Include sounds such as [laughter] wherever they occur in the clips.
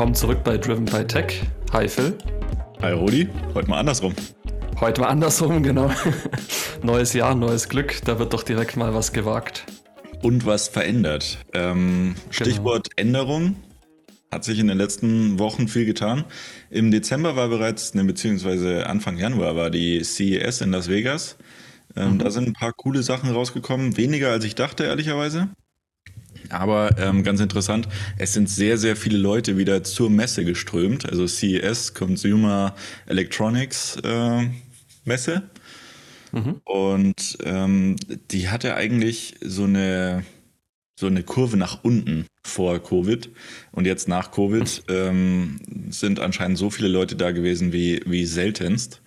Willkommen zurück bei Driven by Tech. Hi Phil. Hi Rudi, heute mal andersrum. Heute mal andersrum, [laughs] genau. neues Jahr, neues Glück, da wird doch direkt mal was gewagt. Und was verändert. Ähm, genau. Stichwort genau. Änderung. Hat sich in den letzten Wochen viel getan. Im Dezember war bereits, ne, beziehungsweise Anfang Januar war die CES in Las Vegas. Ähm, mhm. Da sind ein paar coole Sachen rausgekommen. Weniger als ich dachte, ehrlicherweise. Aber ähm, ganz interessant, es sind sehr, sehr viele Leute wieder zur Messe geströmt. Also CES, Consumer Electronics äh, Messe. Mhm. Und ähm, die hatte eigentlich so eine, so eine Kurve nach unten vor Covid. Und jetzt nach Covid ähm, sind anscheinend so viele Leute da gewesen wie, wie seltenst.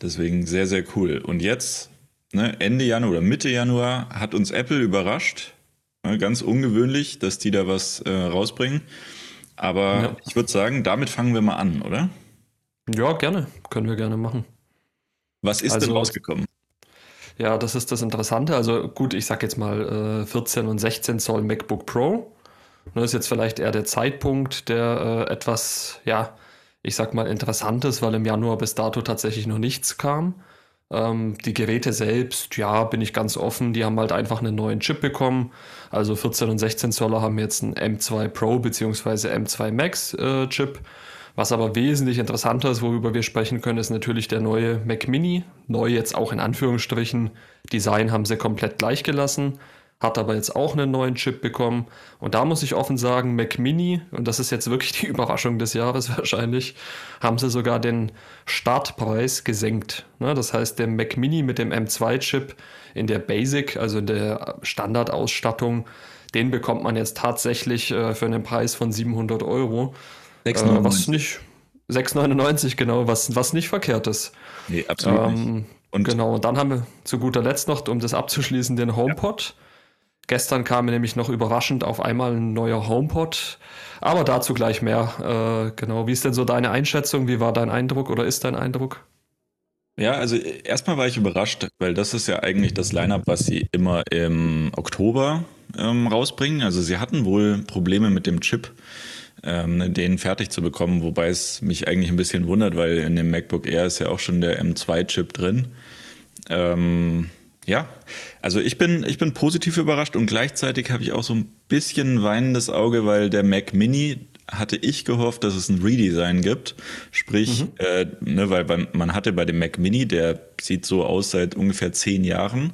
Deswegen sehr, sehr cool. Und jetzt, ne, Ende Januar oder Mitte Januar, hat uns Apple überrascht Ganz ungewöhnlich, dass die da was äh, rausbringen. Aber ja. ich würde sagen, damit fangen wir mal an, oder? Ja, gerne. Können wir gerne machen. Was ist also, denn rausgekommen? Ja, das ist das Interessante. Also gut, ich sag jetzt mal äh, 14 und 16 Zoll MacBook Pro. Das ist jetzt vielleicht eher der Zeitpunkt, der äh, etwas, ja, ich sag mal interessant ist, weil im Januar bis dato tatsächlich noch nichts kam. Ähm, die Geräte selbst, ja, bin ich ganz offen, die haben halt einfach einen neuen Chip bekommen. Also 14 und 16 Zoller haben jetzt einen M2 Pro bzw. M2 Max äh, Chip. Was aber wesentlich interessanter ist, worüber wir sprechen können, ist natürlich der neue Mac Mini. Neu jetzt auch in Anführungsstrichen. Design haben sie komplett gleich gelassen hat aber jetzt auch einen neuen Chip bekommen. Und da muss ich offen sagen, Mac Mini, und das ist jetzt wirklich die [laughs] Überraschung des Jahres wahrscheinlich, haben sie sogar den Startpreis gesenkt. Ne, das heißt, der Mac Mini mit dem M2-Chip in der Basic, also in der Standardausstattung, den bekommt man jetzt tatsächlich äh, für einen Preis von 700 Euro. 6,99. Äh, was nicht. 6,99 genau, was, was nicht verkehrt ist. Nee, absolut ähm, nicht. Und genau, und dann haben wir zu guter Letzt noch, um das abzuschließen, den HomePod. Ja. Gestern kam nämlich noch überraschend auf einmal ein neuer HomePod. Aber dazu gleich mehr. Äh, genau. Wie ist denn so deine Einschätzung? Wie war dein Eindruck oder ist dein Eindruck? Ja, also erstmal war ich überrascht, weil das ist ja eigentlich das Lineup, was sie immer im Oktober ähm, rausbringen. Also sie hatten wohl Probleme mit dem Chip, ähm, den fertig zu bekommen, wobei es mich eigentlich ein bisschen wundert, weil in dem MacBook Air ist ja auch schon der M2-Chip drin. Ähm, ja, also ich bin, ich bin positiv überrascht und gleichzeitig habe ich auch so ein bisschen weinendes Auge, weil der Mac Mini hatte ich gehofft, dass es ein Redesign gibt. Sprich, mhm. äh, ne, weil man hatte bei dem Mac Mini, der sieht so aus seit ungefähr zehn Jahren.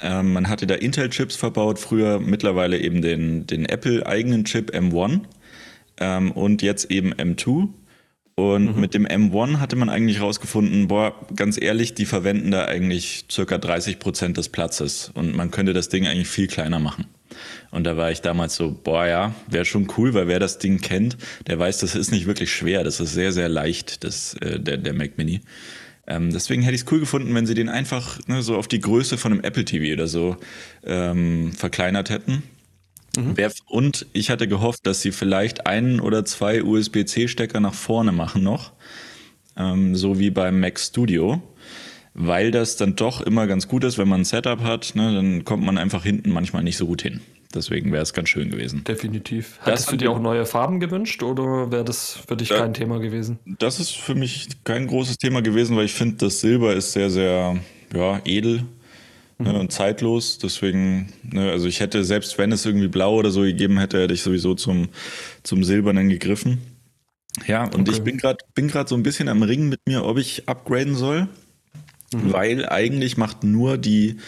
Ähm, man hatte da Intel-Chips verbaut, früher mittlerweile eben den, den Apple-eigenen Chip M1 ähm, und jetzt eben M2. Und mhm. mit dem M1 hatte man eigentlich rausgefunden, boah, ganz ehrlich, die verwenden da eigentlich circa 30 Prozent des Platzes und man könnte das Ding eigentlich viel kleiner machen. Und da war ich damals so, boah ja, wäre schon cool, weil wer das Ding kennt, der weiß, das ist nicht wirklich schwer, das ist sehr, sehr leicht, das, äh, der, der Mac Mini. Ähm, deswegen hätte ich es cool gefunden, wenn sie den einfach ne, so auf die Größe von einem Apple TV oder so ähm, verkleinert hätten. Mhm. Und ich hatte gehofft, dass sie vielleicht einen oder zwei USB-C-Stecker nach vorne machen noch, ähm, so wie beim Mac Studio, weil das dann doch immer ganz gut ist, wenn man ein Setup hat, ne, dann kommt man einfach hinten manchmal nicht so gut hin. Deswegen wäre es ganz schön gewesen. Definitiv. Hättest du dir auch neue Farben gewünscht oder wäre das für dich kein Thema gewesen? Das ist für mich kein großes Thema gewesen, weil ich finde, das Silber ist sehr, sehr ja, edel ne, mhm. und zeitlos. Deswegen, ne, also ich hätte, selbst wenn es irgendwie blau oder so gegeben hätte, hätte ich sowieso zum, zum Silbernen gegriffen. Ja, und okay. ich bin gerade bin grad so ein bisschen am Ringen mit mir, ob ich upgraden soll, mhm. weil eigentlich macht nur die,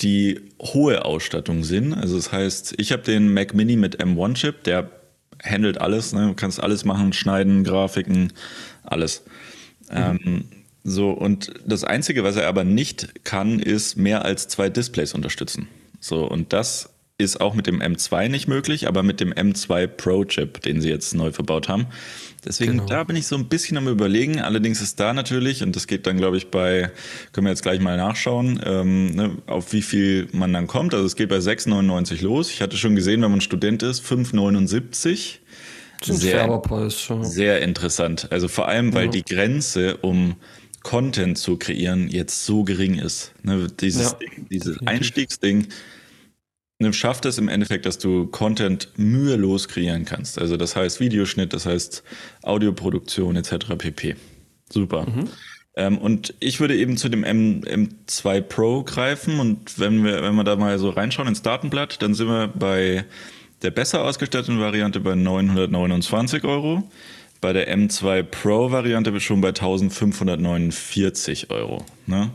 die hohe Ausstattung Sinn. Also das heißt, ich habe den Mac Mini mit M1-Chip, der handelt alles, ne? du kannst alles machen, schneiden, Grafiken, alles. Mhm. Ähm, so, und das Einzige, was er aber nicht kann, ist mehr als zwei Displays unterstützen. So, und das ist auch mit dem M2 nicht möglich, aber mit dem M2 Pro Chip, den sie jetzt neu verbaut haben. Deswegen, genau. da bin ich so ein bisschen am überlegen. Allerdings ist da natürlich, und das geht dann, glaube ich, bei, können wir jetzt gleich mal nachschauen, ähm, ne, auf wie viel man dann kommt. Also es geht bei 6,99 los. Ich hatte schon gesehen, wenn man Student ist, 5,79. Sehr, Preis, ja. sehr interessant. Also vor allem, weil ja. die Grenze um Content zu kreieren jetzt so gering ist. Ne, dieses, ja, Ding, dieses Einstiegsding, ne, schafft es im Endeffekt, dass du Content mühelos kreieren kannst. Also das heißt Videoschnitt, das heißt Audioproduktion etc. pp. Super. Mhm. Ähm, und ich würde eben zu dem M, M2 Pro greifen und wenn wir, wenn wir da mal so reinschauen ins Datenblatt, dann sind wir bei der besser ausgestatteten Variante bei 929 Euro. Bei der M2 Pro Variante schon bei 1549 Euro. Ne?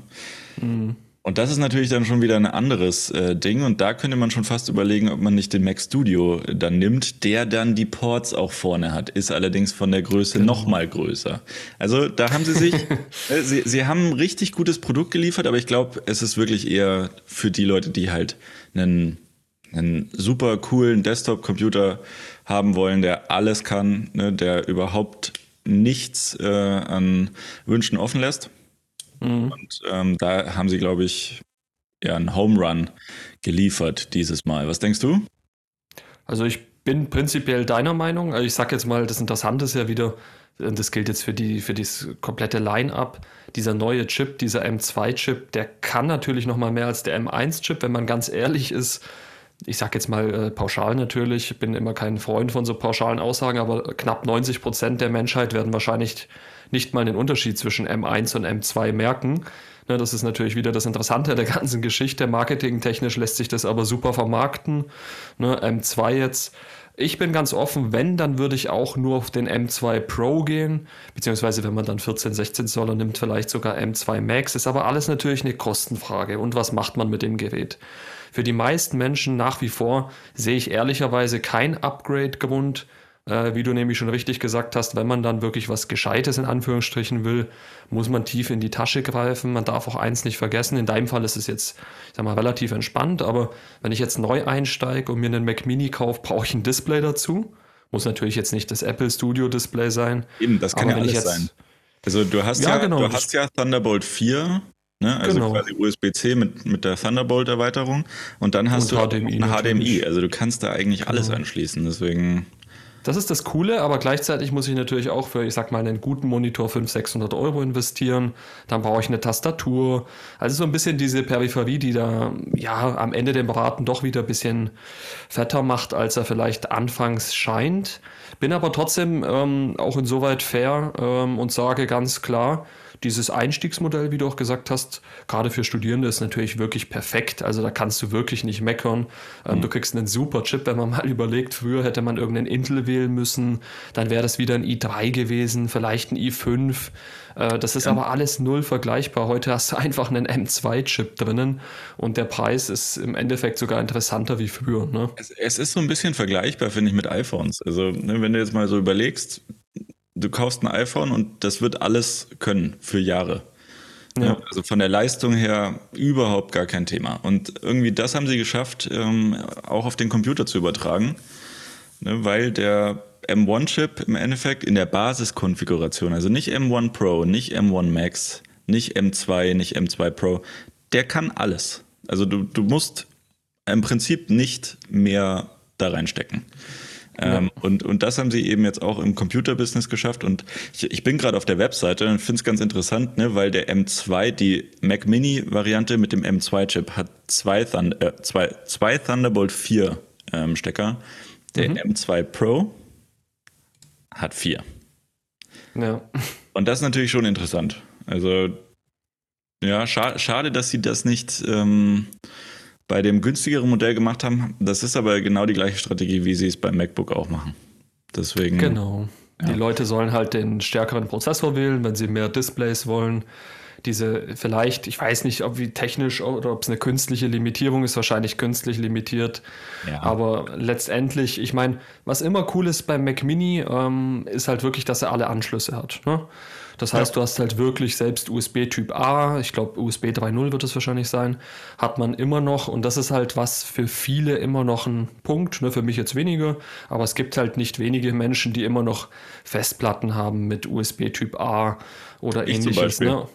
Mhm. Und das ist natürlich dann schon wieder ein anderes äh, Ding. Und da könnte man schon fast überlegen, ob man nicht den Mac Studio dann nimmt, der dann die Ports auch vorne hat, ist allerdings von der Größe genau. noch mal größer. Also da haben sie sich, [laughs] äh, sie, sie haben ein richtig gutes Produkt geliefert, aber ich glaube, es ist wirklich eher für die Leute, die halt einen, einen super coolen Desktop-Computer haben wollen, der alles kann, ne, der überhaupt nichts äh, an Wünschen offen lässt. Mhm. Und ähm, da haben sie, glaube ich, ja, einen Home Run geliefert dieses Mal. Was denkst du? Also ich bin prinzipiell deiner Meinung. Also ich sage jetzt mal, das Interessante ist ja wieder, das gilt jetzt für die für das komplette Line-up. Dieser neue Chip, dieser M2-Chip, der kann natürlich noch mal mehr als der M1-Chip, wenn man ganz ehrlich ist. Ich sage jetzt mal äh, pauschal natürlich, ich bin immer kein Freund von so pauschalen Aussagen, aber knapp 90 Prozent der Menschheit werden wahrscheinlich nicht mal den Unterschied zwischen M1 und M2 merken. Ne, das ist natürlich wieder das Interessante der ganzen Geschichte. Marketingtechnisch lässt sich das aber super vermarkten. Ne, M2 jetzt. Ich bin ganz offen, wenn, dann würde ich auch nur auf den M2 Pro gehen, beziehungsweise wenn man dann 14, 16 Zoller nimmt, vielleicht sogar M2 Max. Ist aber alles natürlich eine Kostenfrage. Und was macht man mit dem Gerät? Für die meisten Menschen nach wie vor sehe ich ehrlicherweise kein Upgrade-Grund äh, wie du nämlich schon richtig gesagt hast, wenn man dann wirklich was Gescheites in Anführungsstrichen will, muss man tief in die Tasche greifen. Man darf auch eins nicht vergessen. In deinem Fall ist es jetzt, ich sag mal, relativ entspannt, aber wenn ich jetzt neu einsteige und mir einen Mac Mini kaufe, brauche ich ein Display dazu. Muss natürlich jetzt nicht das Apple Studio Display sein. Eben, das kann ja alles jetzt, sein. Also du hast ja, ja genau, du hast ja Thunderbolt 4 Ne? Also genau. quasi USB-C mit, mit der Thunderbolt-Erweiterung. Und dann hast und du HDMI ein HDMI. Also du kannst da eigentlich alles genau. anschließen. Deswegen. Das ist das Coole, aber gleichzeitig muss ich natürlich auch für, ich sag mal, einen guten Monitor 500, 600 Euro investieren. Dann brauche ich eine Tastatur. Also so ein bisschen diese Peripherie, die da, ja, am Ende den Beraten doch wieder ein bisschen fetter macht, als er vielleicht anfangs scheint. Bin aber trotzdem ähm, auch insoweit fair ähm, und sage ganz klar, dieses Einstiegsmodell, wie du auch gesagt hast, gerade für Studierende ist natürlich wirklich perfekt. Also da kannst du wirklich nicht meckern. Ähm, mhm. Du kriegst einen super Chip, wenn man mal [laughs] überlegt, früher hätte man irgendeinen Intel wählen müssen, dann wäre das wieder ein i3 gewesen, vielleicht ein i5. Äh, das ist ja. aber alles null vergleichbar. Heute hast du einfach einen M2-Chip drinnen und der Preis ist im Endeffekt sogar interessanter wie früher. Ne? Es, es, ist so ein bisschen vergleichbar, finde ich, mit iPhones. Also, ne, wenn du jetzt mal so überlegst, du kaufst ein iPhone und das wird alles können für Jahre. Ja. Also von der Leistung her überhaupt gar kein Thema. Und irgendwie das haben sie geschafft, ähm, auch auf den Computer zu übertragen, ne, weil der M1-Chip im Endeffekt in der Basiskonfiguration, also nicht M1 Pro, nicht M1 Max, nicht M2, nicht M2 Pro, der kann alles. Also du, du musst im Prinzip nicht mehr da reinstecken. Ähm, und, und das haben sie eben jetzt auch im Computerbusiness geschafft. Und ich, ich bin gerade auf der Webseite und finde es ganz interessant, ne, weil der M2, die Mac Mini-Variante mit dem M2-Chip, hat zwei, Thund äh, zwei, zwei Thunderbolt 4 ähm, Stecker. Der mhm. M2 Pro hat vier. Ja. Und das ist natürlich schon interessant. Also, ja, scha schade, dass sie das nicht. Ähm, bei dem günstigeren Modell gemacht haben. Das ist aber genau die gleiche Strategie, wie sie es beim MacBook auch machen. Deswegen. Genau. Ja. Die Leute sollen halt den stärkeren Prozessor wählen, wenn sie mehr Displays wollen. Diese vielleicht, ich weiß nicht, ob wie technisch oder ob es eine künstliche Limitierung ist, wahrscheinlich künstlich limitiert. Ja. Aber letztendlich, ich meine, was immer cool ist beim Mac Mini, ähm, ist halt wirklich, dass er alle Anschlüsse hat. Ne? Das heißt, ja. du hast halt wirklich selbst USB Typ A, ich glaube USB 3.0 wird es wahrscheinlich sein, hat man immer noch und das ist halt was für viele immer noch ein Punkt, ne, für mich jetzt weniger, aber es gibt halt nicht wenige Menschen, die immer noch Festplatten haben mit USB Typ A oder ich ähnliches. Ne?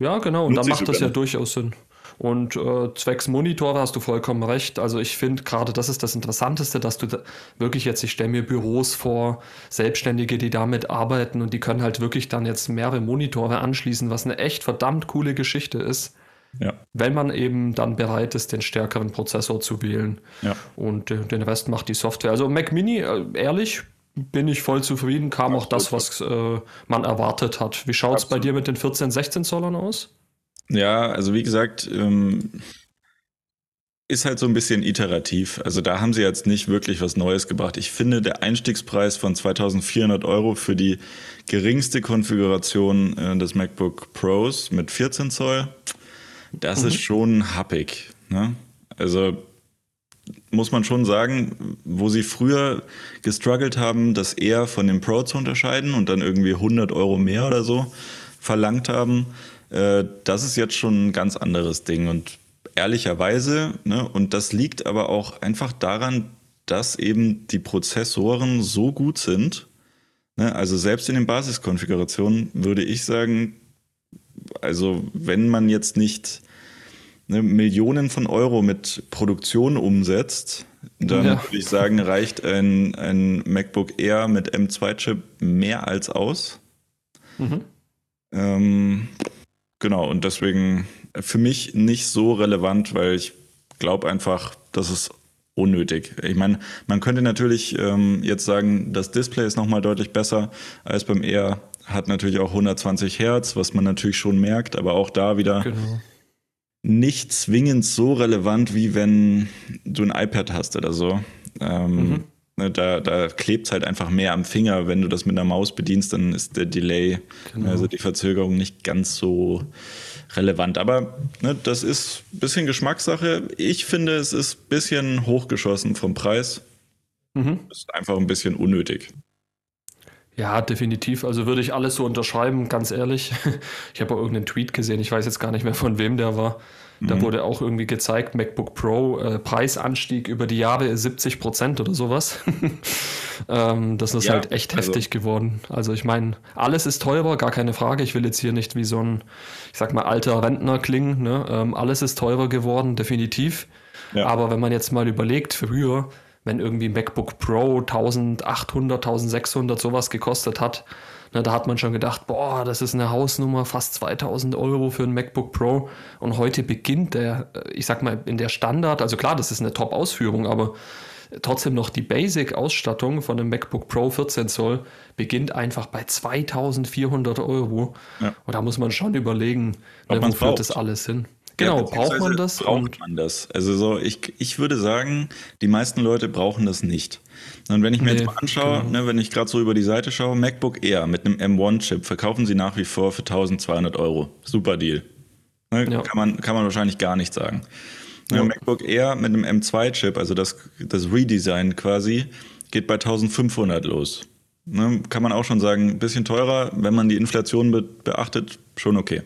Ja, genau, und da macht das ja durchaus Sinn. Und äh, zwecks Monitor hast du vollkommen recht. Also ich finde gerade, das ist das Interessanteste, dass du da wirklich jetzt, ich stelle mir Büros vor, Selbstständige, die damit arbeiten und die können halt wirklich dann jetzt mehrere Monitore anschließen, was eine echt verdammt coole Geschichte ist. Ja. Wenn man eben dann bereit ist, den stärkeren Prozessor zu wählen. Ja. Und äh, den Rest macht die Software. Also Mac Mini, äh, ehrlich, bin ich voll zufrieden. Kam auch das, was äh, man erwartet hat. Wie schaut es bei dir mit den 14, 16 Zollern aus? Ja, also wie gesagt, ähm, ist halt so ein bisschen iterativ. Also da haben sie jetzt nicht wirklich was Neues gebracht. Ich finde, der Einstiegspreis von 2400 Euro für die geringste Konfiguration äh, des MacBook Pros mit 14 Zoll, das mhm. ist schon happig. Ne? Also muss man schon sagen, wo sie früher gestruggelt haben, das eher von dem Pro zu unterscheiden und dann irgendwie 100 Euro mehr oder so verlangt haben, äh, das ist jetzt schon ein ganz anderes Ding. Und ehrlicherweise, ne, und das liegt aber auch einfach daran, dass eben die Prozessoren so gut sind. Ne, also selbst in den Basiskonfigurationen würde ich sagen, also wenn man jetzt nicht ne, Millionen von Euro mit Produktion umsetzt, dann ja. würde ich sagen, reicht ein, ein MacBook Air mit M2-Chip mehr als aus. Mhm. Ähm, genau, und deswegen für mich nicht so relevant, weil ich glaube einfach, das ist unnötig. Ich meine, man könnte natürlich ähm, jetzt sagen, das Display ist nochmal deutlich besser als beim Air. Hat natürlich auch 120 Hertz, was man natürlich schon merkt, aber auch da wieder genau. Nicht zwingend so relevant, wie wenn du ein iPad hast oder so. Ähm, mhm. ne, da, da klebt es halt einfach mehr am Finger. Wenn du das mit einer Maus bedienst, dann ist der Delay, genau. also die Verzögerung nicht ganz so relevant. Aber ne, das ist ein bisschen Geschmackssache. Ich finde, es ist ein bisschen hochgeschossen vom Preis. Mhm. Ist einfach ein bisschen unnötig. Ja, definitiv. Also würde ich alles so unterschreiben, ganz ehrlich. [laughs] Ich habe auch irgendeinen Tweet gesehen, ich weiß jetzt gar nicht mehr von wem der war. Da mhm. wurde auch irgendwie gezeigt, MacBook Pro, äh, Preisanstieg über die Jahre 70 Prozent oder sowas. [laughs] ähm, das ist ja, halt echt also. heftig geworden. Also ich meine, alles ist teurer, gar keine Frage. Ich will jetzt hier nicht wie so ein, ich sag mal, alter Rentner klingen. Ne? Ähm, alles ist teurer geworden, definitiv. Ja. Aber wenn man jetzt mal überlegt, früher, wenn irgendwie MacBook Pro 1800, 1600 sowas gekostet hat, na, da hat man schon gedacht, boah, das ist eine Hausnummer, fast 2000 Euro für ein MacBook Pro. Und heute beginnt der, äh, ich sag mal, in der Standard, also klar, das ist eine Top-Ausführung, aber trotzdem noch die Basic-Ausstattung von einem MacBook Pro 14 Zoll beginnt einfach bei 2400 Euro. Ja. Und da muss man schon überlegen, ne, wo führt das alles hin. Genau, ja, braucht man das? Braucht man das? Also so, ich, ich würde sagen, die meisten Leute brauchen das nicht. Und wenn ich mir nee, jetzt mal anschaue, genau. ne, wenn ich gerade so über die Seite schaue, MacBook Air mit einem M1-Chip verkaufen sie nach wie vor für 1200 Euro. Super Deal. Ne, ja. kann, man, kann man wahrscheinlich gar nicht sagen. Ja. MacBook Air mit einem M2-Chip, also das, das Redesign quasi, geht bei 1500 los. Ne, kann man auch schon sagen, ein bisschen teurer, wenn man die Inflation be beachtet, schon okay.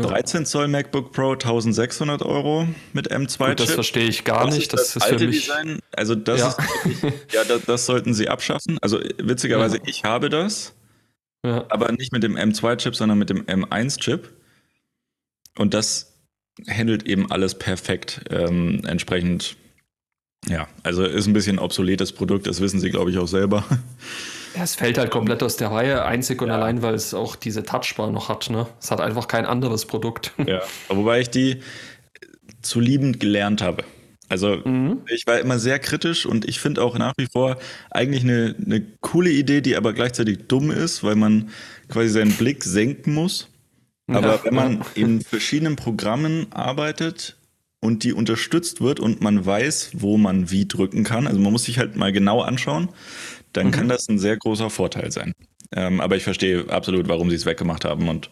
13 Zoll MacBook Pro 1600 Euro mit M2 Chip. Das verstehe ich gar das nicht. das, das, ist alte für mich Design. Also das ja. ist wirklich, [laughs] ja, das, das, sollten sie abschaffen. Also witzigerweise, ja. ich habe das, aber nicht mit dem M2 Chip, sondern mit dem M1 Chip. Und das handelt eben alles perfekt. Ähm, entsprechend, ja, also ist ein bisschen obsoletes Produkt. Das wissen sie, glaube ich, auch selber. Ja, es fällt halt komplett aus der Reihe, einzig und ja. allein, weil es auch diese Touchbar noch hat. Ne? Es hat einfach kein anderes Produkt. Ja, wobei ich die zu liebend gelernt habe. Also mhm. ich war immer sehr kritisch und ich finde auch nach wie vor eigentlich eine, eine coole Idee, die aber gleichzeitig dumm ist, weil man quasi seinen Blick senken muss. Aber ja, wenn man ja. in verschiedenen Programmen arbeitet und die unterstützt wird und man weiß, wo man wie drücken kann, also man muss sich halt mal genau anschauen, dann mhm. kann das ein sehr großer Vorteil sein. Ähm, aber ich verstehe absolut, warum sie es weggemacht haben. Und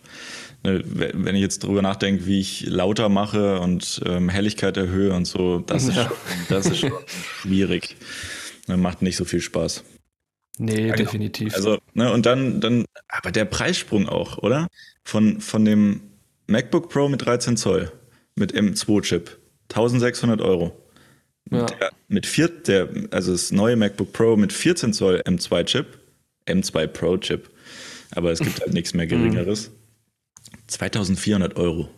ne, wenn ich jetzt drüber nachdenke, wie ich lauter mache und ähm, Helligkeit erhöhe und so, das, ja. ist, schon, das ist [laughs] schwierig. Das macht nicht so viel Spaß. Nee, ja, genau. definitiv. Also, ne, und dann, dann, aber der Preissprung auch, oder? Von, von dem MacBook Pro mit 13 Zoll, mit M2-Chip, 1600 Euro. Ja. Der, mit vier, der, also das neue MacBook Pro mit 14 Zoll M2-Chip, M2 Pro-Chip, aber es gibt halt nichts mehr [laughs] Geringeres. 2400 Euro.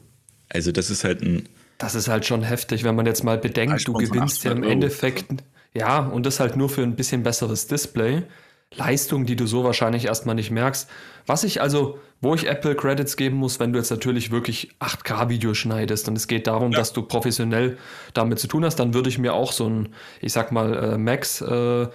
Also das ist halt ein. Das ist halt schon heftig, wenn man jetzt mal bedenkt, du gewinnst ja im Endeffekt, ja, und das halt nur für ein bisschen besseres Display. Leistung, die du so wahrscheinlich erstmal nicht merkst. Was ich also, wo ich Apple Credits geben muss, wenn du jetzt natürlich wirklich 8K-Video schneidest und es geht darum, ja. dass du professionell damit zu tun hast, dann würde ich mir auch so ein, ich sag mal, äh, Max äh,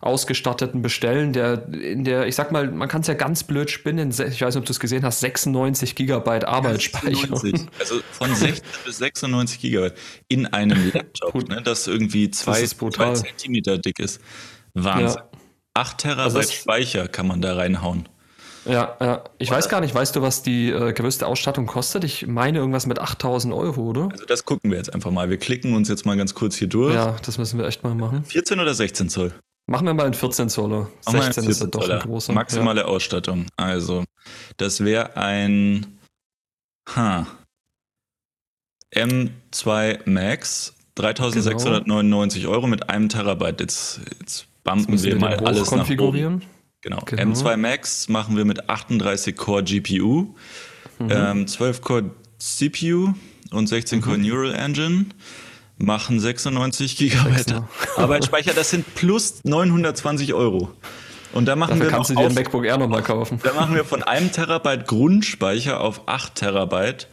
ausgestatteten bestellen, der in der, ich sag mal, man kann es ja ganz blöd spinnen, ich weiß nicht, ob du es gesehen hast, 96 Gigabyte Arbeitsspeicher. also von [laughs] 16 bis 96 Gigabyte in einem Laptop, ne, das irgendwie zwei, das zwei Zentimeter dick ist. Wahnsinn. Ja. 8 Terabyte also Speicher kann man da reinhauen. Ja, ja. Ich oder? weiß gar nicht, weißt du, was die äh, größte Ausstattung kostet? Ich meine irgendwas mit 8000 Euro, oder? Also das gucken wir jetzt einfach mal. Wir klicken uns jetzt mal ganz kurz hier durch. Ja, das müssen wir echt mal machen. 14 oder 16 Zoll? Machen wir mal einen 14 Zoller. 16 ist ja doch ein großer. Maximale ja. Ausstattung. Also, das wäre ein ha, M2 Max, 3699 genau. Euro mit einem Terabyte. Jetzt, jetzt bumpen wir, mal alles konfigurieren. nach oben. Genau. genau. M2 Max machen wir mit 38 Core GPU, mhm. ähm, 12 Core CPU und 16 Core mhm. Neural Engine machen 96 Gigabyte [laughs] Arbeitsspeicher. Das sind plus 920 Euro. Und da machen Dafür wir kannst du dir ein MacBook Air nochmal kaufen. Da machen wir von einem Terabyte Grundspeicher auf 8 Terabyte.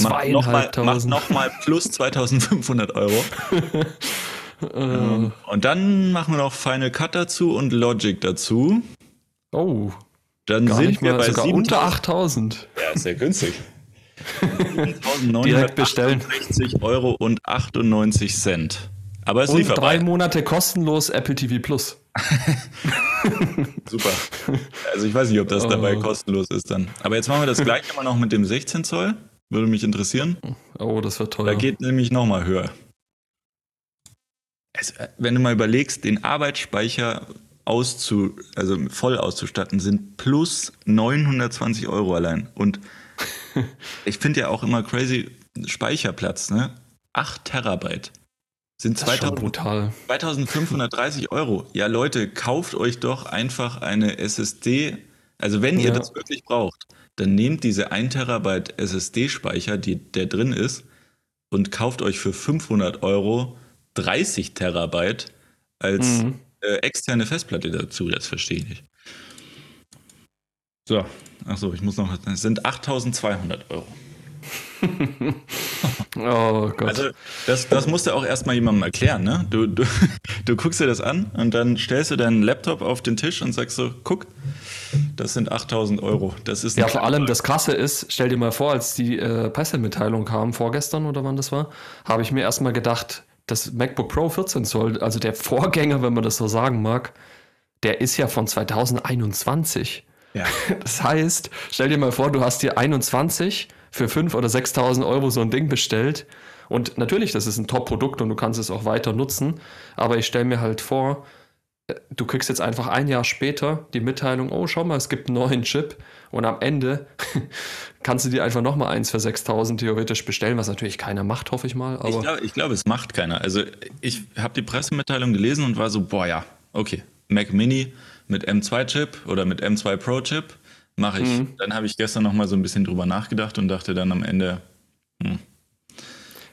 Macht nochmal noch plus 2500 Euro. [laughs] ähm, und dann machen wir noch Final Cut dazu und Logic dazu. Oh. Dann sind wir bei sogar unter 8000. Ja, ist sehr günstig. Direkt bestellen. 60 Euro und 98 Cent. Aber es lief drei Monate kostenlos Apple TV Plus. [laughs] Super. Also ich weiß nicht, ob das dabei oh. kostenlos ist dann. Aber jetzt machen wir das gleiche mal noch mit dem 16 Zoll. Würde mich interessieren. Oh, das wird teuer. Da geht nämlich nochmal höher. Also, wenn du mal überlegst, den Arbeitsspeicher auszu, also voll auszustatten, sind plus 920 Euro allein. Und [laughs] ich finde ja auch immer crazy Speicherplatz, ne? 8 Terabyte. Sind 2000, 2530 Euro. Ja, Leute, kauft euch doch einfach eine SSD. Also, wenn ihr das wirklich braucht, dann nehmt diese 1 Terabyte SSD-Speicher, die der drin ist, und kauft euch für 500 Euro 30 Terabyte als mhm. äh, externe Festplatte dazu. Das verstehe ich nicht. So, achso, ich muss noch, das sind 8200 Euro. [laughs] oh Gott. Also, das, das musst du auch erstmal jemandem erklären, ne? Du, du, [laughs] du guckst dir das an und dann stellst du deinen Laptop auf den Tisch und sagst so, guck, das sind 8000 Euro. Das ist ja, vor allem das Krasse ist, stell dir mal vor, als die äh, Pressemitteilung kam, vorgestern oder wann das war, habe ich mir erstmal gedacht, das MacBook Pro 14 Zoll, also der Vorgänger, wenn man das so sagen mag, der ist ja von 2021. Ja. [laughs] Das heißt, stell dir mal vor, du hast dir 21 für 5.000 oder 6.000 Euro so ein Ding bestellt. Und natürlich, das ist ein Top-Produkt und du kannst es auch weiter nutzen. Aber ich stelle mir halt vor, du kriegst jetzt einfach ein Jahr später die Mitteilung, oh, schau mal, es gibt einen neuen Chip. Und am Ende [laughs] kannst du dir einfach nochmal eins für 6000 theoretisch bestellen, was natürlich keiner macht, hoffe ich mal. Ich glaube, glaub, es macht keiner. Also ich habe die Pressemitteilung gelesen und war so, boah ja, okay, Mac Mini mit M2-Chip oder mit M2 Pro-Chip mache ich. Mhm. Dann habe ich gestern nochmal so ein bisschen drüber nachgedacht und dachte dann am Ende, hm.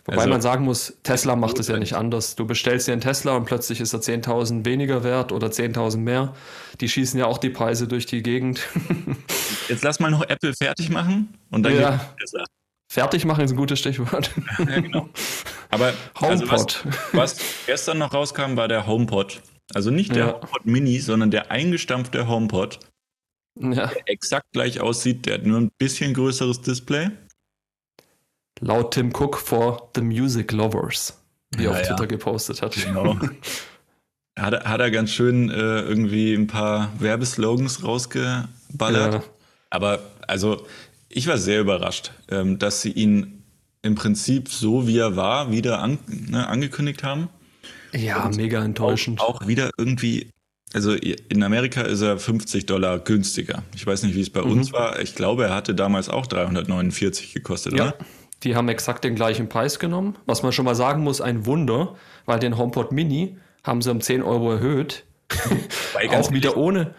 Wobei also, man sagen muss, Tesla macht es ja nicht anders. Du bestellst dir einen Tesla und plötzlich ist er 10.000 weniger wert oder 10.000 mehr. Die schießen ja auch die Preise durch die Gegend. [laughs] Jetzt lass mal noch Apple fertig machen und dann ja. Tesla. Fertig machen ist ein gutes Stichwort. [laughs] ja, genau. Aber HomePod. Also was, was, gestern noch rauskam, war der HomePod. Also nicht der ja. HomePod Mini, sondern der eingestampfte HomePod. Ja. Der exakt gleich aussieht, der hat nur ein bisschen größeres Display. Laut Tim Cook for The Music Lovers, wie er ja, auf Twitter gepostet hat. Genau. [laughs] hat, hat er ganz schön äh, irgendwie ein paar Werbeslogans rausgeballert. Aber also, ich war sehr überrascht, ähm, dass sie ihn im Prinzip so, wie er war, wieder an, ne, angekündigt haben. Ja, Und mega enttäuschend. Auch, auch, wieder irgendwie, also in Amerika ist er 50 Dollar günstiger. Ich weiß nicht, wie es bei mhm. uns war. Ich glaube, er hatte damals auch 349 gekostet, ja. oder? Die haben exakt den gleichen Preis genommen. Was man schon mal sagen muss, ein Wunder, weil den HomePod Mini haben sie um 10 Euro erhöht. [laughs] auch wieder ohne.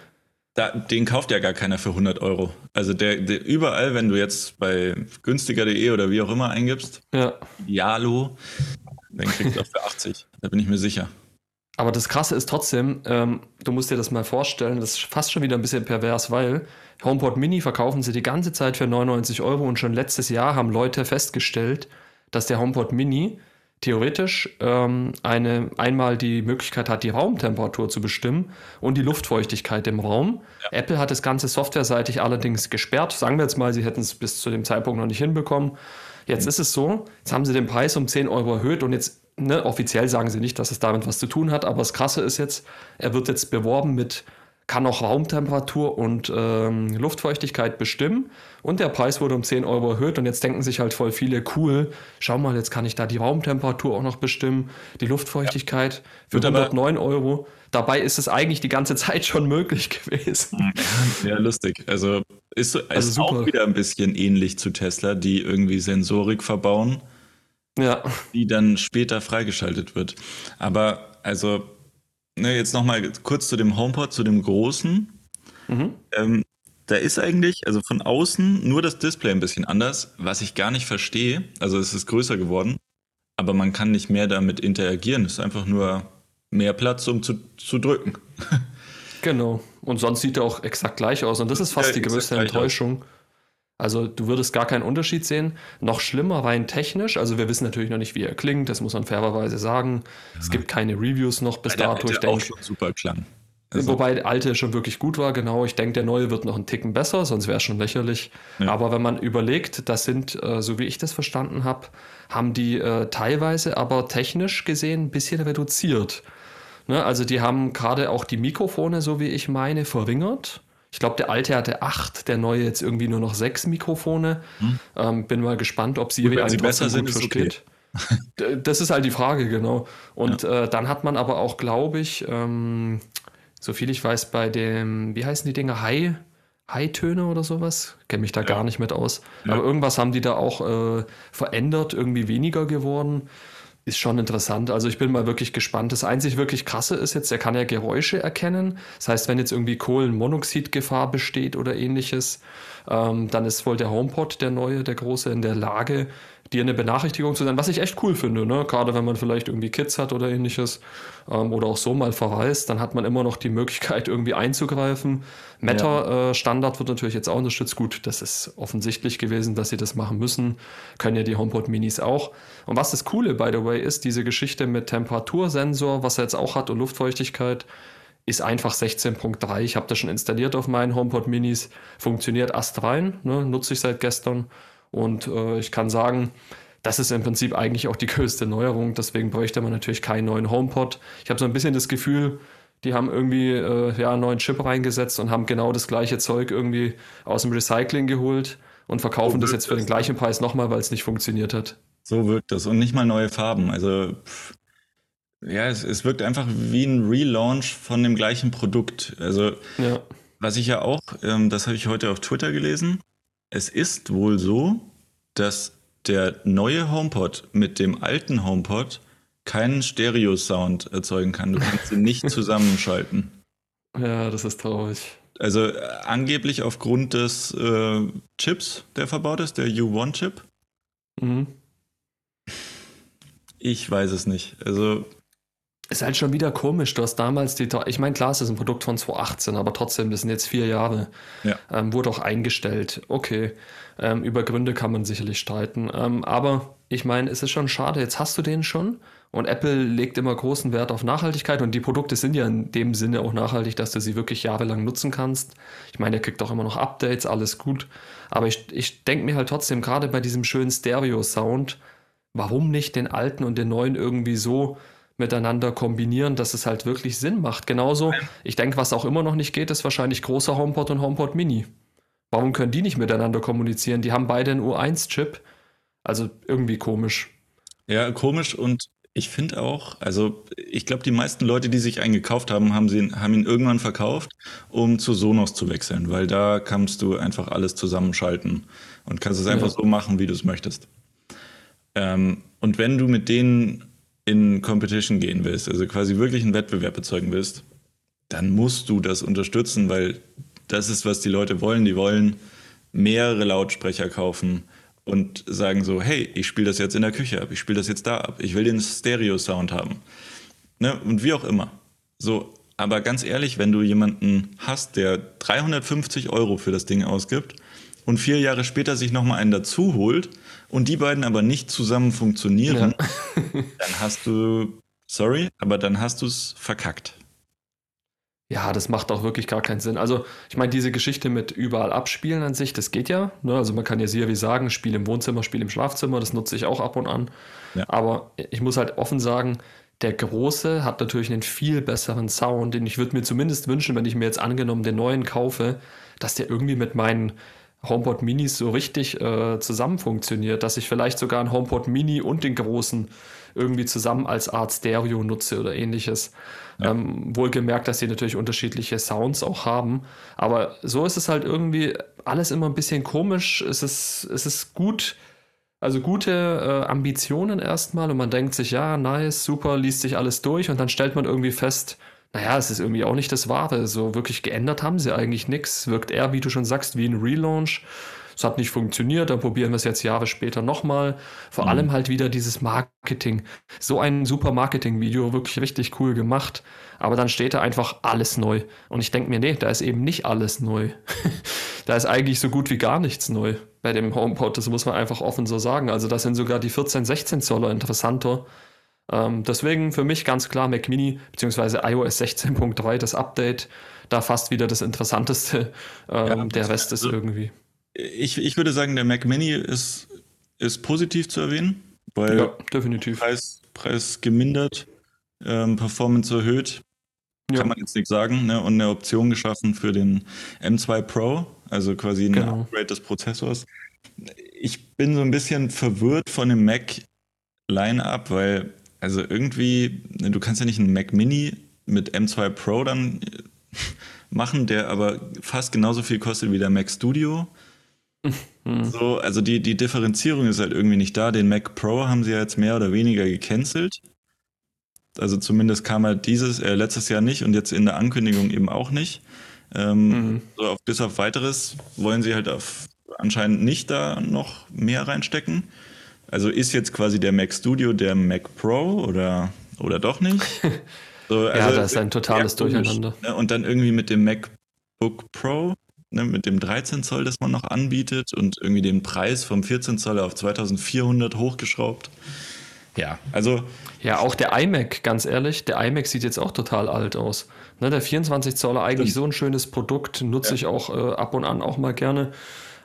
Da, den kauft ja gar keiner für 100 Euro. Also der, der überall, wenn du jetzt bei günstiger.de oder wie auch immer eingibst, ja. Yalo, dann kriegst du auch für 80. Da bin ich mir sicher. Aber das Krasse ist trotzdem, ähm, du musst dir das mal vorstellen, das ist fast schon wieder ein bisschen pervers, weil HomePod Mini verkaufen sie die ganze Zeit für 99 Euro und schon letztes Jahr haben Leute festgestellt, dass der HomePod Mini theoretisch ähm, eine, einmal die Möglichkeit hat, die Raumtemperatur zu bestimmen und die Luftfeuchtigkeit im Raum. Ja. Apple hat das Ganze softwareseitig allerdings gesperrt. Sagen wir jetzt mal, sie hätten es bis zu dem Zeitpunkt noch nicht hinbekommen. Jetzt mhm. ist es so, jetzt haben sie den Preis um 10 Euro erhöht und jetzt, ne, offiziell sagen sie nicht, dass es damit was zu tun hat, aber das Krasse ist jetzt, er wird jetzt beworben mit kann auch Raumtemperatur und ähm, Luftfeuchtigkeit bestimmen. Und der Preis wurde um 10 Euro erhöht. Und jetzt denken sich halt voll viele, cool, schau mal, jetzt kann ich da die Raumtemperatur auch noch bestimmen, die Luftfeuchtigkeit ja. für 109 Euro. Dabei ist es eigentlich die ganze Zeit schon möglich [laughs] gewesen. Ja, lustig. Also ist, so, also ist auch wieder ein bisschen ähnlich zu Tesla, die irgendwie Sensorik verbauen, ja. die dann später freigeschaltet wird. Aber also ne, jetzt nochmal kurz zu dem HomePod, zu dem großen. Mhm. Ähm, da ist eigentlich, also von außen, nur das Display ein bisschen anders, was ich gar nicht verstehe. Also es ist größer geworden, aber man kann nicht mehr damit interagieren. Es ist einfach nur mehr Platz, um zu, zu drücken. [laughs] Genau. Und sonst sieht er auch exakt gleich aus. Und das ist fast ja, die größte Enttäuschung. Aus. Also du würdest gar keinen Unterschied sehen. Noch schlimmer rein technisch. Also wir wissen natürlich noch nicht, wie er klingt. Das muss man fairerweise sagen. Ja. Es gibt keine Reviews noch bis der dato. Ich denke, auch schon super klang. Also. Wobei der alte schon wirklich gut war, genau. Ich denke, der neue wird noch einen Ticken besser, sonst wäre es schon lächerlich. Ja. Aber wenn man überlegt, das sind, äh, so wie ich das verstanden habe, haben die äh, teilweise aber technisch gesehen ein bisschen reduziert. Ne? Also die haben gerade auch die Mikrofone, so wie ich meine, verringert. Ich glaube, der alte hatte acht, der neue jetzt irgendwie nur noch sechs Mikrofone. Hm. Ähm, bin mal gespannt, ob Siri einen sie besser sind, versteht. [laughs] Okay. das ist halt die Frage, genau. Und ja. äh, dann hat man aber auch, glaube ich, ähm, so viel ich weiß, bei dem, wie heißen die Dinger, High, High-Töne oder sowas. Kenne mich da ja. gar nicht mit aus. Ja. Aber irgendwas haben die da auch äh, verändert, irgendwie weniger geworden ist schon interessant. Also ich bin mal wirklich gespannt. Das einzig wirklich krasse ist jetzt, er kann ja Geräusche erkennen. Das heißt, wenn jetzt irgendwie Kohlenmonoxidgefahr besteht oder ähnliches, ähm, dann ist wohl der HomePod, der neue, der große, in der Lage, dir eine Benachrichtigung zu sein, was ich echt cool finde, ne? Gerade wenn man vielleicht irgendwie Kids hat oder ähnliches ähm, oder auch so mal verreist, dann hat man immer noch die Möglichkeit, irgendwie einzugreifen. Meta-Standard ja. äh, wird natürlich jetzt auch unterstützt. Gut, das ist offensichtlich gewesen, dass sie das machen müssen. Können ja die HomePod Minis auch. Und was das Coole, by the way, ist, diese Geschichte mit Temperatursensor, was er jetzt auch hat und Luftfeuchtigkeit, ist einfach 16.3. Ich habe das schon installiert auf meinen HomePod Minis. Funktioniert astrein, ne? nutze ich seit gestern. Und äh, ich kann sagen, das ist im Prinzip eigentlich auch die [laughs] größte Neuerung. Deswegen bräuchte man natürlich keinen neuen HomePod. Ich habe so ein bisschen das Gefühl, die haben irgendwie äh, ja, einen neuen Chip reingesetzt und haben genau das gleiche Zeug irgendwie aus dem Recycling geholt und verkaufen so das jetzt für den gleichen Preis nochmal, weil es nicht funktioniert hat. So wirkt das. Und nicht mal neue Farben. Also, pff, ja, es, es, wirkt einfach wie ein Relaunch von dem gleichen Produkt. Also, ja. was ich ja auch, ähm, das habe ich heute auf Twitter gelesen, es ist wohl so, dass der neue HomePod mit dem alten HomePod keinen Stereo-Sound erzeugen kann. Du kannst sie nicht [laughs] zusammenschalten. Ja, das ist traurig. Also äh, angeblich aufgrund des äh, Chips, der verbaut ist, der U1-Chip. Mhm. Ich weiß es nicht. Also ist halt schon wieder komisch. Du hast damals die, ich meine, klar, es ist ein Produkt von 2018, aber trotzdem, das sind jetzt vier Jahre. Ja. Ähm, wurde auch eingestellt. Okay. Ähm, über Gründe kann man sicherlich streiten. Ähm, aber ich meine, es ist schon schade. Jetzt hast du den schon und Apple legt immer großen Wert auf Nachhaltigkeit und die Produkte sind ja in dem Sinne auch nachhaltig, dass du sie wirklich jahrelang nutzen kannst. Ich meine, er kriegt auch immer noch Updates, alles gut. Aber ich, ich denke mir halt trotzdem, gerade bei diesem schönen Stereo-Sound, warum nicht den alten und den neuen irgendwie so miteinander kombinieren, dass es halt wirklich Sinn macht. Genauso, ich denke, was auch immer noch nicht geht, ist wahrscheinlich großer HomePod und HomePod Mini. Warum können die nicht miteinander kommunizieren? Die haben beide einen U1-Chip. Also irgendwie komisch. Ja, komisch und ich finde auch, also ich glaube, die meisten Leute, die sich einen gekauft haben, haben, sie, haben ihn irgendwann verkauft, um zu Sonos zu wechseln, weil da kannst du einfach alles zusammenschalten und kannst es einfach ja. so machen, wie du es möchtest. Ähm, und wenn du mit denen in Competition gehen willst, also quasi wirklich einen Wettbewerb erzeugen willst, dann musst du das unterstützen, weil das ist, was die Leute wollen. Die wollen mehrere Lautsprecher kaufen und sagen so, hey, ich spiele das jetzt in der Küche ab, ich spiele das jetzt da ab, ich will den Stereo-Sound haben. ne, und wie auch immer. So, aber ganz ehrlich, wenn du jemanden hast, der 350 Euro für das Ding ausgibt und vier Jahre später sich nochmal einen dazu holt und die beiden aber nicht zusammen funktionieren, ja. [laughs] dann hast du, sorry, aber dann hast du es verkackt. Ja, das macht auch wirklich gar keinen Sinn. Also, ich meine, diese Geschichte mit überall abspielen an sich, das geht ja. Ne? Also, man kann ja sehr wie sagen, Spiel im Wohnzimmer, Spiel im Schlafzimmer, das nutze ich auch ab und an. Ja. Aber ich muss halt offen sagen, der große hat natürlich einen viel besseren Sound, den ich würde mir zumindest wünschen, wenn ich mir jetzt angenommen den neuen kaufe, dass der irgendwie mit meinen HomePod Minis so richtig äh, zusammen funktioniert, dass ich vielleicht sogar ein HomePod Mini und den großen irgendwie zusammen als Art Stereo nutze oder ähnliches. Ja. Ähm, wohlgemerkt, dass sie natürlich unterschiedliche Sounds auch haben. Aber so ist es halt irgendwie alles immer ein bisschen komisch. Es ist, es ist gut, also gute äh, Ambitionen erstmal und man denkt sich, ja, nice, super, liest sich alles durch und dann stellt man irgendwie fest, naja, es ist irgendwie auch nicht das Wahre. So wirklich geändert haben sie eigentlich nichts. Wirkt eher, wie du schon sagst, wie ein Relaunch. Es hat nicht funktioniert, dann probieren wir es jetzt Jahre später nochmal. Vor mhm. allem halt wieder dieses Marketing. So ein super Marketing-Video, wirklich richtig cool gemacht. Aber dann steht da einfach alles neu. Und ich denke mir, nee, da ist eben nicht alles neu. [laughs] da ist eigentlich so gut wie gar nichts neu bei dem HomePod. Das muss man einfach offen so sagen. Also da sind sogar die 14, 16 Zoller interessanter. Ähm, deswegen für mich ganz klar Mac Mini bzw. iOS 16.3 das Update. Da fast wieder das Interessanteste. [laughs] Ähm, ja, der Rest ist also, irgendwie. Ich, ich würde sagen, der Mac Mini ist, ist positiv zu erwähnen, weil ja, definitiv. Preis, Preis gemindert, ähm, Performance erhöht. Ja. Kann man jetzt nicht sagen, ne? und eine Option geschaffen für den M2 Pro, also quasi ein genau. Upgrade des Prozessors. Ich bin so ein bisschen verwirrt von dem Mac Line-Up, weil also irgendwie, du kannst ja nicht einen Mac Mini mit M2 Pro dann machen, der aber fast genauso viel kostet wie der Mac Studio. Mhm. So, also die, die Differenzierung ist halt irgendwie nicht da. Den Mac Pro haben sie ja jetzt mehr oder weniger gecancelt. Also zumindest kam halt dieses, äh, letztes Jahr nicht und jetzt in der Ankündigung eben auch nicht. Ähm, mhm. so auf, bis auf weiteres wollen sie halt auf, anscheinend nicht da noch mehr reinstecken. Also ist jetzt quasi der Mac Studio der Mac Pro oder, oder doch nicht? [laughs] So, also ja, das ist ein totales Durcheinander. Ne? Und dann irgendwie mit dem MacBook Pro ne, mit dem 13 Zoll, das man noch anbietet und irgendwie den Preis vom 14 Zoll auf 2400 hochgeschraubt. Ja, also. Ja, auch der iMac, ganz ehrlich, der iMac sieht jetzt auch total alt aus. Ne, der 24 Zoll eigentlich stimmt. so ein schönes Produkt, nutze ja. ich auch äh, ab und an auch mal gerne.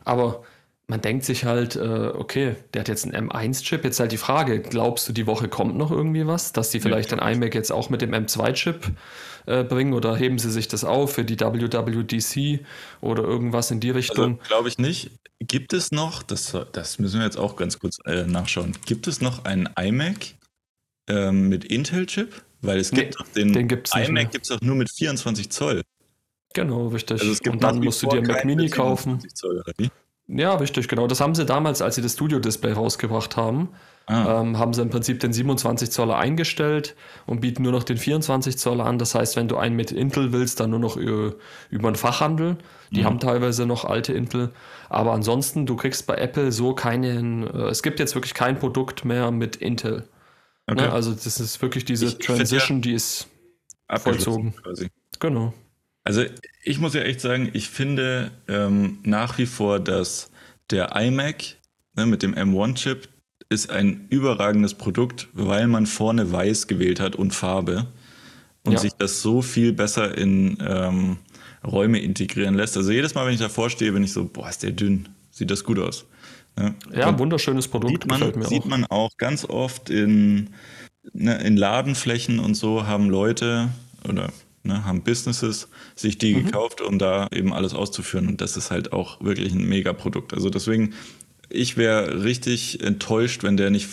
Aber man denkt sich halt, äh, okay, der hat jetzt einen M1-Chip. Jetzt halt die Frage, glaubst du, die Woche kommt noch irgendwie was, dass die vielleicht den iMac jetzt auch mit dem M2-Chip äh, bringen oder heben sie sich das auf für die WWDC oder irgendwas in die also, Richtung? Also, Glaube ich nicht. Gibt es noch, das, das müssen wir jetzt auch ganz kurz äh, nachschauen, gibt es noch einen iMac ähm, mit Intel-Chip? Weil es gibt nee, den, den gibt's iMac gibt es auch nur mit 24 Zoll. Genau, richtig. Also Und dann musst du dir einen Mac Mini kaufen. Zoll, oder wie? Ja, richtig, genau. Das haben sie damals, als sie das Studio-Display rausgebracht haben, ah. ähm, haben sie im Prinzip den 27 Zoller eingestellt und bieten nur noch den 24 Zoller an. Das heißt, wenn du einen mit Intel willst, dann nur noch über, über den Fachhandel. Die mhm. haben teilweise noch alte Intel. Aber ansonsten, du kriegst bei Apple so keinen, äh, es gibt jetzt wirklich kein Produkt mehr mit Intel. Okay. Ne? Also das ist wirklich diese ich, Transition, ja die ist vollzogen. Quasi. Genau. Also ich muss ja echt sagen, ich finde ähm, nach wie vor, dass der iMac ne, mit dem M1-Chip ist ein überragendes Produkt, weil man vorne weiß gewählt hat und Farbe und ja. sich das so viel besser in ähm, Räume integrieren lässt. Also jedes Mal, wenn ich davor stehe, bin ich so, boah, ist der dünn, sieht das gut aus. Ne? Ja, wunderschönes Produkt. Sieht man, sieht auch. man auch ganz oft in, ne, in Ladenflächen und so haben Leute oder ne, haben Businesses sich die mhm. gekauft, um da eben alles auszuführen. Und das ist halt auch wirklich ein Mega-Produkt. Also deswegen, ich wäre richtig enttäuscht, wenn der nicht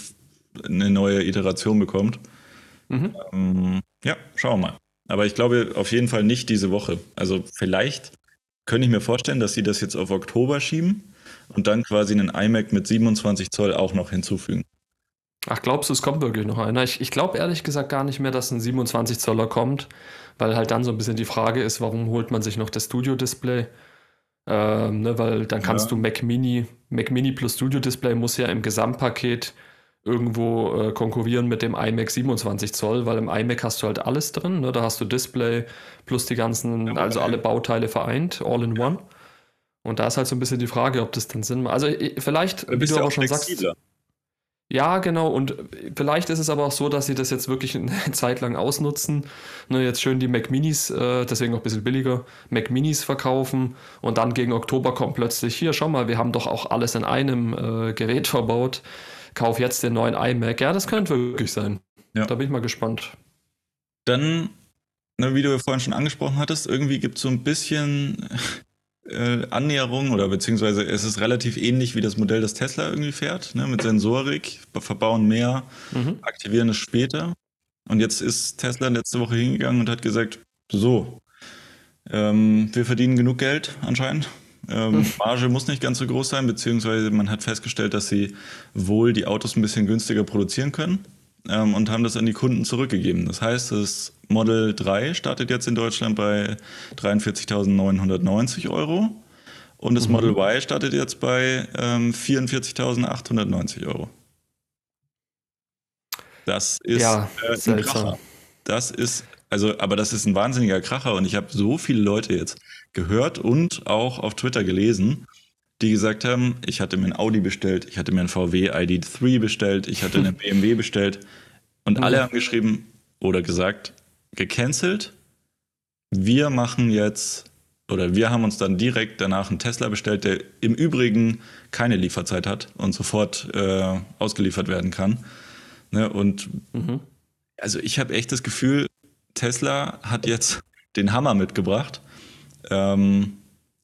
eine neue Iteration bekommt. Mhm. Ähm, ja, schauen wir mal. Aber ich glaube auf jeden Fall nicht diese Woche. Also vielleicht könnte ich mir vorstellen, dass sie das jetzt auf Oktober schieben und dann quasi einen iMac mit 27 Zoll auch noch hinzufügen. Ach, glaubst du, es kommt wirklich noch einer? Ich, ich glaube ehrlich gesagt gar nicht mehr, dass ein 27 Zoller kommt, weil halt dann so ein bisschen die Frage ist, warum holt man sich noch das Studio-Display? Ähm, ne, weil dann kannst ja. du Mac Mini, Mac Mini plus Studio-Display muss ja im Gesamtpaket irgendwo äh, konkurrieren mit dem iMac 27 Zoll, weil im iMac hast du halt alles drin. Ne? Da hast du Display plus die ganzen, ja, also alle Bauteile vereint, all in one. Und da ist halt so ein bisschen die Frage, ob das dann Sinn macht. Also vielleicht, wie du aber schon sagst. Ja, genau. Und vielleicht ist es aber auch so, dass sie das jetzt wirklich [laughs] eine Zeit lang ausnutzen. Ne, jetzt schön die Mac Minis, äh, deswegen auch ein bisschen billiger, Mac Minis verkaufen und dann gegen Oktober kommt plötzlich, hier, schau mal, wir haben doch auch alles in einem äh, Gerät verbaut. Kauf jetzt den neuen iMac. Ja, das könnte wirklich sein. Ja. Da bin ich mal gespannt. Dann, ne, wie du vorhin schon angesprochen hattest, irgendwie gibt es so ein bisschen äh, Annäherung oder beziehungsweise es ist relativ ähnlich wie das Modell, das Tesla irgendwie fährt, ne, mit Sensorik, verbauen mehr, mhm. aktivieren es später. Und jetzt ist Tesla letzte Woche hingegangen und hat gesagt, so, ähm, wir verdienen genug Geld anscheinend. Ähm, mhm. Marge muss nicht ganz so groß sein, beziehungsweise man hat festgestellt, dass sie wohl die Autos ein bisschen günstiger produzieren können ähm, und haben das an die Kunden zurückgegeben. Das heißt, das Model 3 startet jetzt in Deutschland bei 43.990 Euro und das mhm. Model Y startet jetzt bei ähm, 44.890 Euro. Das ist ja, äh, ein Kracher. Das ist, also, aber das ist ein wahnsinniger Kracher und ich habe so viele Leute jetzt gehört und auch auf Twitter gelesen, die gesagt haben, ich hatte mir ein Audi bestellt, ich hatte mir ein VW ID3 bestellt, ich hatte eine [laughs] BMW bestellt und alle haben geschrieben oder gesagt, gecancelt. Wir machen jetzt oder wir haben uns dann direkt danach einen Tesla bestellt, der im Übrigen keine Lieferzeit hat und sofort äh, ausgeliefert werden kann. Ne? Und mhm. also ich habe echt das Gefühl, Tesla hat jetzt den Hammer mitgebracht ähm,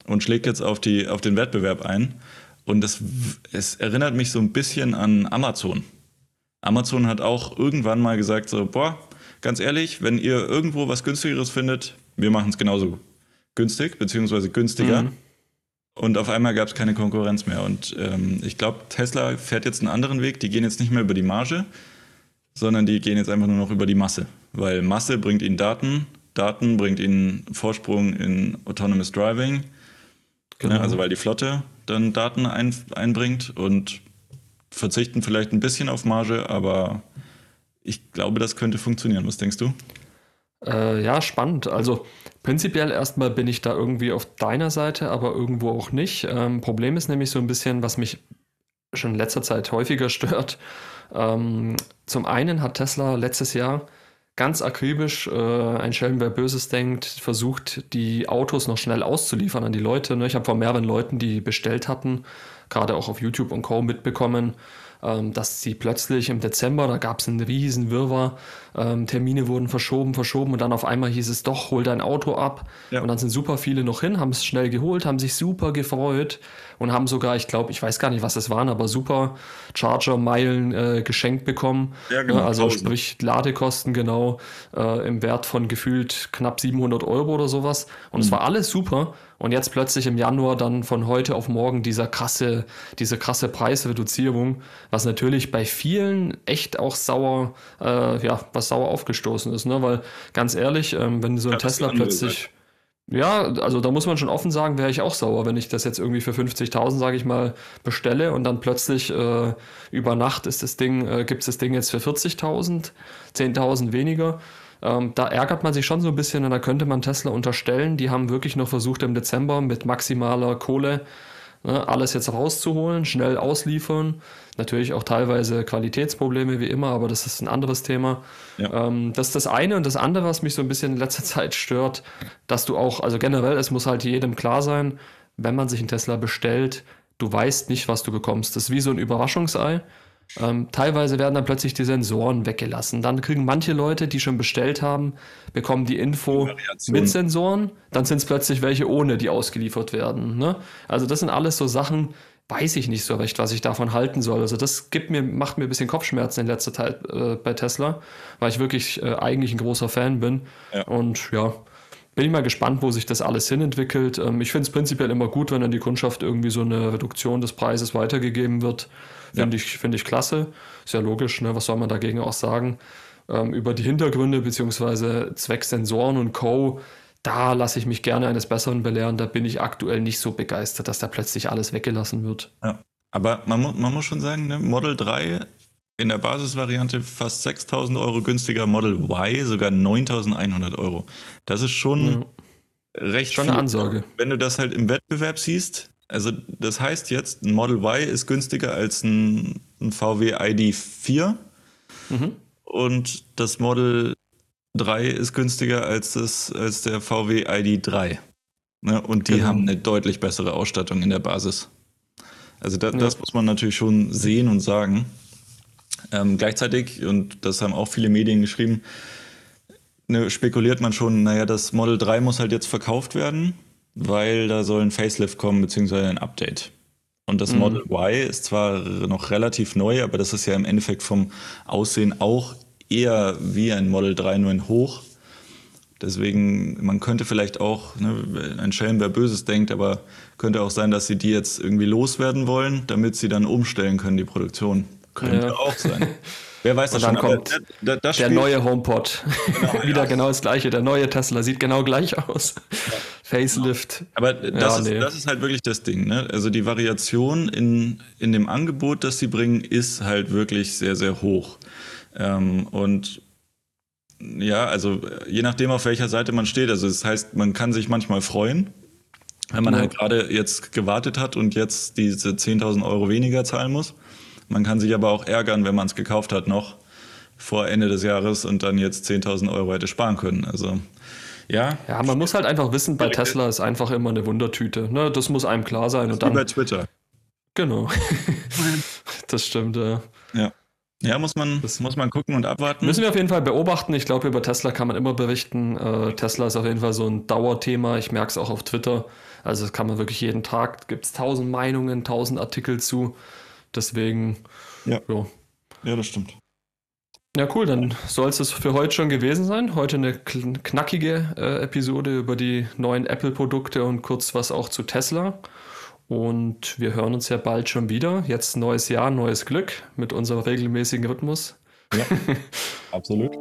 und schlägt jetzt auf, die, auf den Wettbewerb ein. Und das, es erinnert mich so ein bisschen an Amazon. Amazon hat auch irgendwann mal gesagt, so, boah, ganz ehrlich, wenn ihr irgendwo was günstigeres findet, wir machen es genauso günstig, beziehungsweise günstiger. Mhm. Und auf einmal gab es keine Konkurrenz mehr. Und ähm, ich glaube, Tesla fährt jetzt einen anderen Weg. Die gehen jetzt nicht mehr über die Marge, sondern die gehen jetzt einfach nur noch über die Masse. Weil Masse bringt ihnen Daten, Daten bringt ihnen Vorsprung in Autonomous Driving. Genau. Ja, also weil die Flotte dann Daten ein, einbringt und verzichten vielleicht ein bisschen auf Marge, aber ich glaube, das könnte funktionieren. Was denkst du? Äh, ja, spannend. Also prinzipiell erstmal bin ich da irgendwie auf deiner Seite, aber irgendwo auch nicht. Ähm, Problem ist nämlich so ein bisschen, was mich schon in letzter Zeit häufiger stört. Ähm, zum einen hat Tesla letztes Jahr ganz akribisch, äh, ein Schelm, wer Böses denkt, versucht, die Autos noch schnell auszuliefern an die Leute. Ne? Ich habe von mehreren Leuten, die bestellt hatten, gerade auch auf YouTube und Co. mitbekommen, dass sie plötzlich im Dezember, da gab es einen riesen Wirrwarr, ähm, Termine wurden verschoben, verschoben und dann auf einmal hieß es doch, hol dein Auto ab. Ja. Und dann sind super viele noch hin, haben es schnell geholt, haben sich super gefreut und haben sogar, ich glaube, ich weiß gar nicht, was es waren, aber super Charger-Meilen äh, geschenkt bekommen. Ja, genau, also 1000. sprich Ladekosten genau äh, im Wert von gefühlt knapp 700 Euro oder sowas. Und es mhm. war alles super. Und jetzt plötzlich im Januar dann von heute auf morgen dieser krasse, diese krasse Preisreduzierung, was natürlich bei vielen echt auch sauer, äh, ja, was sauer aufgestoßen ist, ne? Weil ganz ehrlich, ähm, wenn so ein ja, Tesla plötzlich. Ja, also da muss man schon offen sagen, wäre ich auch sauer, wenn ich das jetzt irgendwie für 50.000, sage ich mal, bestelle und dann plötzlich äh, über Nacht ist das Ding, äh, gibt es das Ding jetzt für 40.000, 10.000 weniger. Ähm, da ärgert man sich schon so ein bisschen und da könnte man Tesla unterstellen, die haben wirklich noch versucht im Dezember mit maximaler Kohle ne, alles jetzt rauszuholen, schnell ausliefern. Natürlich auch teilweise Qualitätsprobleme wie immer, aber das ist ein anderes Thema. Ja. Ähm, das ist das eine und das andere, was mich so ein bisschen in letzter [laughs] Zeit stört, dass du auch, also generell, es muss halt jedem klar sein, wenn man sich einen Tesla bestellt, du weißt nicht, was du bekommst. Das ist wie so ein Überraschungsei. Ähm, teilweise werden dann plötzlich die Sensoren weggelassen. Dann kriegen manche Leute, die schon bestellt haben, bekommen die Info die mit Sensoren. Dann sind es plötzlich welche ohne, die ausgeliefert werden. Ne? Also das sind alles so Sachen, weiß ich nicht so recht, was ich davon halten soll. Also das gibt mir, macht mir ein bisschen Kopfschmerzen in letzter Zeit äh, bei Tesla, weil ich wirklich äh, eigentlich ein großer Fan bin. Ja. Und ja, bin ich mal gespannt, wo sich das alles hinentwickelt. Ähm, ich finde es prinzipiell immer gut, wenn an die Kundschaft irgendwie so eine Reduktion des Preises weitergegeben wird. Finde ja. ich, find ich klasse. Ist ja logisch, ne? was soll man dagegen auch sagen? Ähm, über die Hintergründe bzw. Zwecksensoren und Co., da lasse ich mich gerne eines Besseren belehren. Da bin ich aktuell nicht so begeistert, dass da plötzlich alles weggelassen wird. Ja. Aber man, man muss schon sagen, ne? Model 3 in der Basisvariante fast 6000 Euro günstiger, Model Y sogar 9100 Euro. Das ist schon ja. recht Schon eine Ansage. Wenn du das halt im Wettbewerb siehst, also das heißt jetzt, ein Model Y ist günstiger als ein, ein VW ID4 mhm. und das Model 3 ist günstiger als, das, als der VW ID3. Ne? Und die genau. haben eine deutlich bessere Ausstattung in der Basis. Also da, ja. das muss man natürlich schon sehen und sagen. Ähm, gleichzeitig, und das haben auch viele Medien geschrieben, ne, spekuliert man schon, naja, das Model 3 muss halt jetzt verkauft werden weil da soll ein Facelift kommen, beziehungsweise ein Update. Und das mhm. Model Y ist zwar noch relativ neu, aber das ist ja im Endeffekt vom Aussehen auch eher wie ein Model 3, nur in hoch. Deswegen, man könnte vielleicht auch, ne, ein Schelm, wer Böses denkt, aber könnte auch sein, dass sie die jetzt irgendwie loswerden wollen, damit sie dann umstellen können, die Produktion. Könnte ja. auch sein. [laughs] Wer weiß das schon, kommt da, da, der neue HomePod. Genau, [laughs] Wieder ja. genau das gleiche. Der neue Tesla sieht genau gleich aus. Ja. Facelift. Aber das, ist, nee. das ist halt wirklich das Ding. Ne? Also die Variation in, in dem Angebot, das sie bringen, ist halt wirklich sehr, sehr hoch. Ähm, und ja, also je nachdem, auf welcher Seite man steht. Also das heißt, man kann sich manchmal freuen, wenn man halt gerade jetzt gewartet hat und jetzt diese 10.000 Euro weniger zahlen muss. Man kann sich aber auch ärgern, wenn man es gekauft hat noch vor Ende des Jahres und dann jetzt 10.000 Euro hätte sparen können. Also ja. Ja, man muss halt einfach wissen, bei Tesla ist einfach immer eine Wundertüte. Ne? Das muss einem klar sein. Das und dann, wie bei Twitter. Genau. [laughs] das stimmt, ja. Ja. Ja, muss man, das muss man gucken und abwarten. Müssen wir auf jeden Fall beobachten. Ich glaube, über Tesla kann man immer berichten. Äh, Tesla ist auf jeden Fall so ein Dauerthema. Ich merke es auch auf Twitter. Also das kann man wirklich jeden Tag, gibt es tausend Meinungen, tausend Artikel zu. Deswegen, ja. ja. Ja, das stimmt. Ja, cool, dann soll es das für heute schon gewesen sein. Heute eine knackige äh, Episode über die neuen Apple-Produkte und kurz was auch zu Tesla. Und wir hören uns ja bald schon wieder. Jetzt neues Jahr, neues Glück mit unserem regelmäßigen Rhythmus. Ja, [laughs] absolut.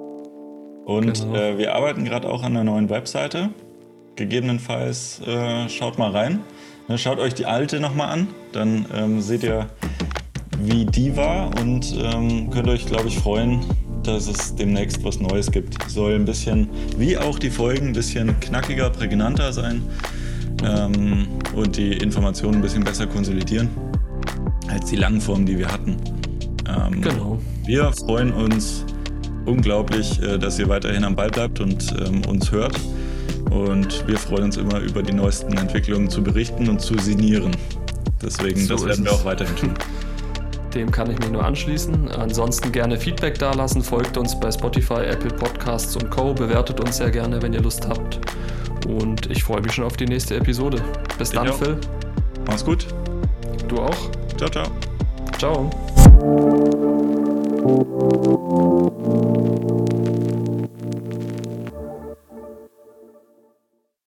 Und genau. äh, wir arbeiten gerade auch an einer neuen Webseite. Gegebenenfalls äh, schaut mal rein. Ne, schaut euch die alte nochmal an. Dann ähm, seht ihr wie die war und ähm, könnt euch, glaube ich, freuen, dass es demnächst was Neues gibt. Soll ein bisschen, wie auch die Folgen, ein bisschen knackiger, prägnanter sein ähm, und die Informationen ein bisschen besser konsolidieren als die langen Formen, die wir hatten. Ähm, genau. Wir freuen uns unglaublich, äh, dass ihr weiterhin am Ball bleibt und ähm, uns hört. Und wir freuen uns immer über die neuesten Entwicklungen zu berichten und zu signieren. Deswegen, so das werden wir auch weiterhin tun. [laughs] Dem kann ich mich nur anschließen. Ansonsten gerne Feedback dalassen, folgt uns bei Spotify, Apple Podcasts und Co. Bewertet uns sehr gerne, wenn ihr Lust habt. Und ich freue mich schon auf die nächste Episode. Bis dann, Phil. Mach's gut. Du auch. Ciao, ciao. Ciao.